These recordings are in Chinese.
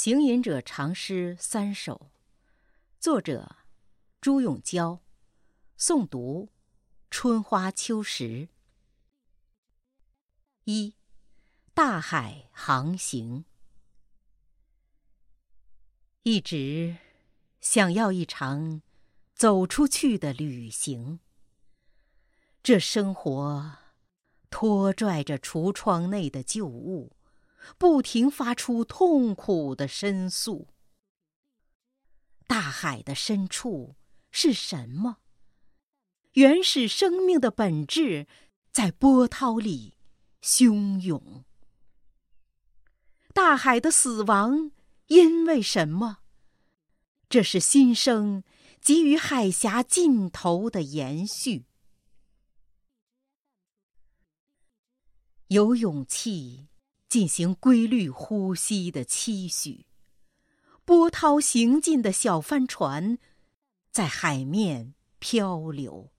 行吟者长诗三首，作者朱永娇，诵读春花秋实。一，大海航行，一直想要一场走出去的旅行。这生活拖拽着橱窗内的旧物。不停发出痛苦的申诉。大海的深处是什么？原始生命的本质在波涛里汹涌。大海的死亡因为什么？这是新生给予海峡尽头的延续。有勇气。进行规律呼吸的期许，波涛行进的小帆船，在海面漂流。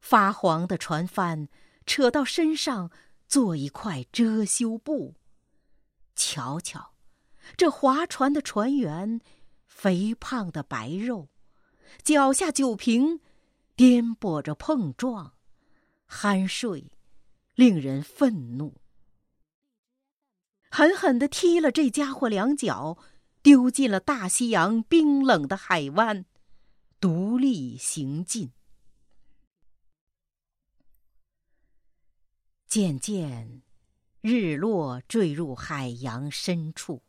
发黄的船帆扯到身上做一块遮羞布。瞧瞧，这划船的船员，肥胖的白肉，脚下酒瓶颠簸着碰撞，酣睡，令人愤怒。狠狠地踢了这家伙两脚，丢进了大西洋冰冷的海湾，独立行进。渐渐，日落坠入海洋深处，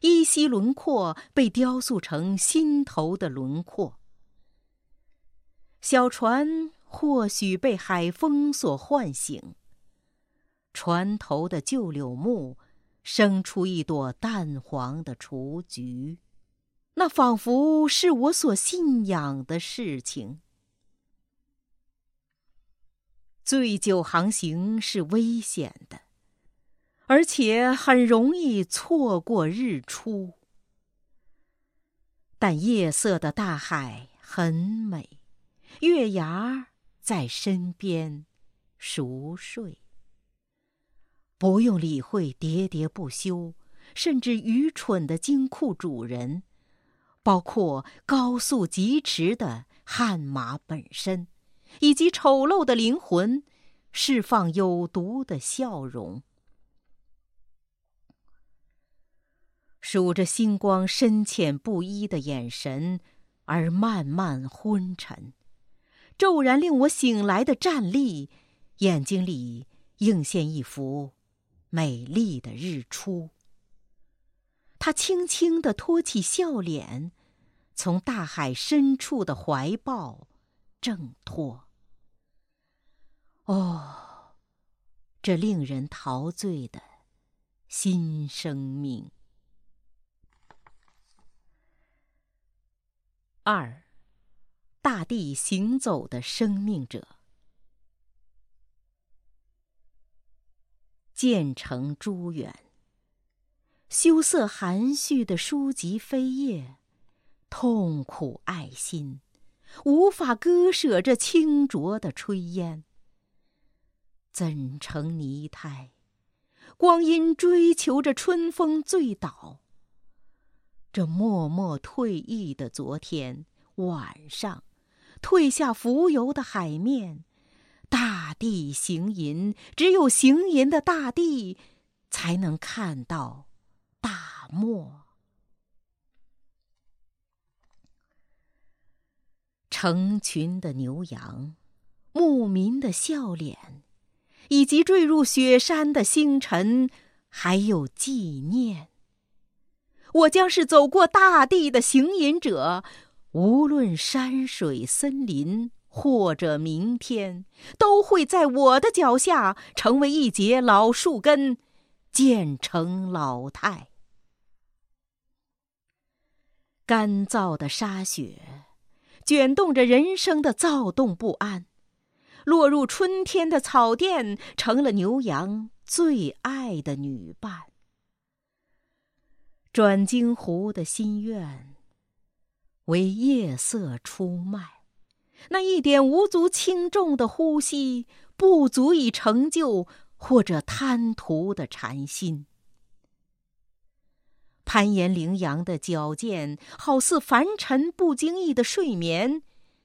依稀轮廓被雕塑成心头的轮廓。小船或许被海风所唤醒。船头的旧柳木，生出一朵淡黄的雏菊，那仿佛是我所信仰的事情。醉酒航行是危险的，而且很容易错过日出。但夜色的大海很美，月牙在身边熟睡。不用理会喋喋不休，甚至愚蠢的金库主人，包括高速疾驰的悍马本身，以及丑陋的灵魂，释放有毒的笑容，数着星光深浅不一的眼神，而慢慢昏沉，骤然令我醒来的站立，眼睛里映现一幅。美丽的日出。他轻轻地托起笑脸，从大海深处的怀抱挣脱。哦，这令人陶醉的新生命。二，大地行走的生命者。渐成朱远，羞涩含蓄的书籍扉页，痛苦爱心，无法割舍这清浊的炊烟。怎成泥胎？光阴追求着春风醉倒。这默默退役的昨天晚上，褪下浮游的海面。地行吟，只有行吟的大地，才能看到大漠。成群的牛羊，牧民的笑脸，以及坠入雪山的星辰，还有纪念。我将是走过大地的行吟者，无论山水森林。或者明天，都会在我的脚下成为一节老树根，渐成老态。干燥的沙雪，卷动着人生的躁动不安。落入春天的草甸，成了牛羊最爱的女伴。转经湖的心愿，为夜色出卖。那一点无足轻重的呼吸，不足以成就或者贪图的禅心。攀岩羚羊的矫健，好似凡尘不经意的睡眠，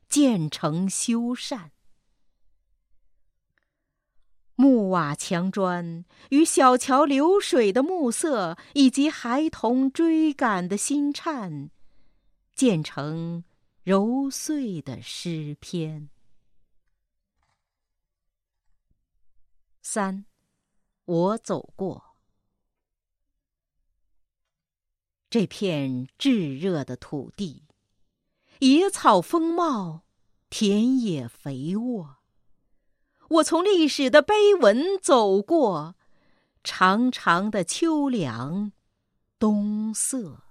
渐成修缮。木瓦墙砖与小桥流水的暮色，以及孩童追赶的心颤，渐成揉碎的诗篇。三，我走过这片炙热的土地，野草丰茂，田野肥沃。我从历史的碑文走过，长长的秋凉，冬色。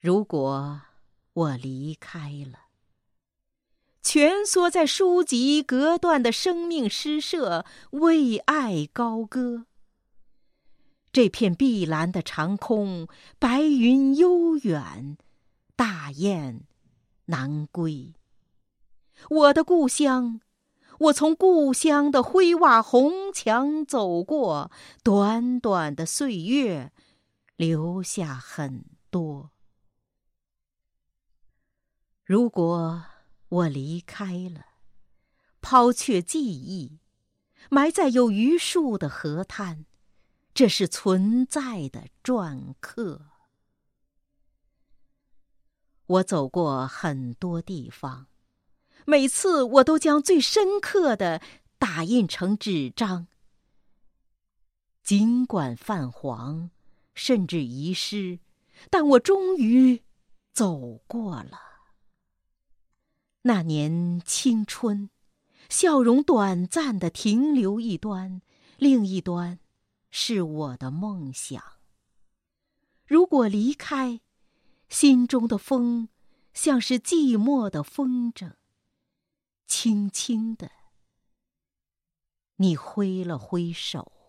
如果我离开了，蜷缩在书籍隔断的生命诗社，为爱高歌。这片碧蓝的长空，白云悠远，大雁南归。我的故乡，我从故乡的灰瓦红墙走过，短短的岁月，留下很多。如果我离开了，抛却记忆，埋在有榆树的河滩，这是存在的篆刻。我走过很多地方。每次我都将最深刻的打印成纸张，尽管泛黄，甚至遗失，但我终于走过了。那年青春，笑容短暂的停留一端，另一端是我的梦想。如果离开，心中的风像是寂寞的风筝。轻轻的，你挥了挥手。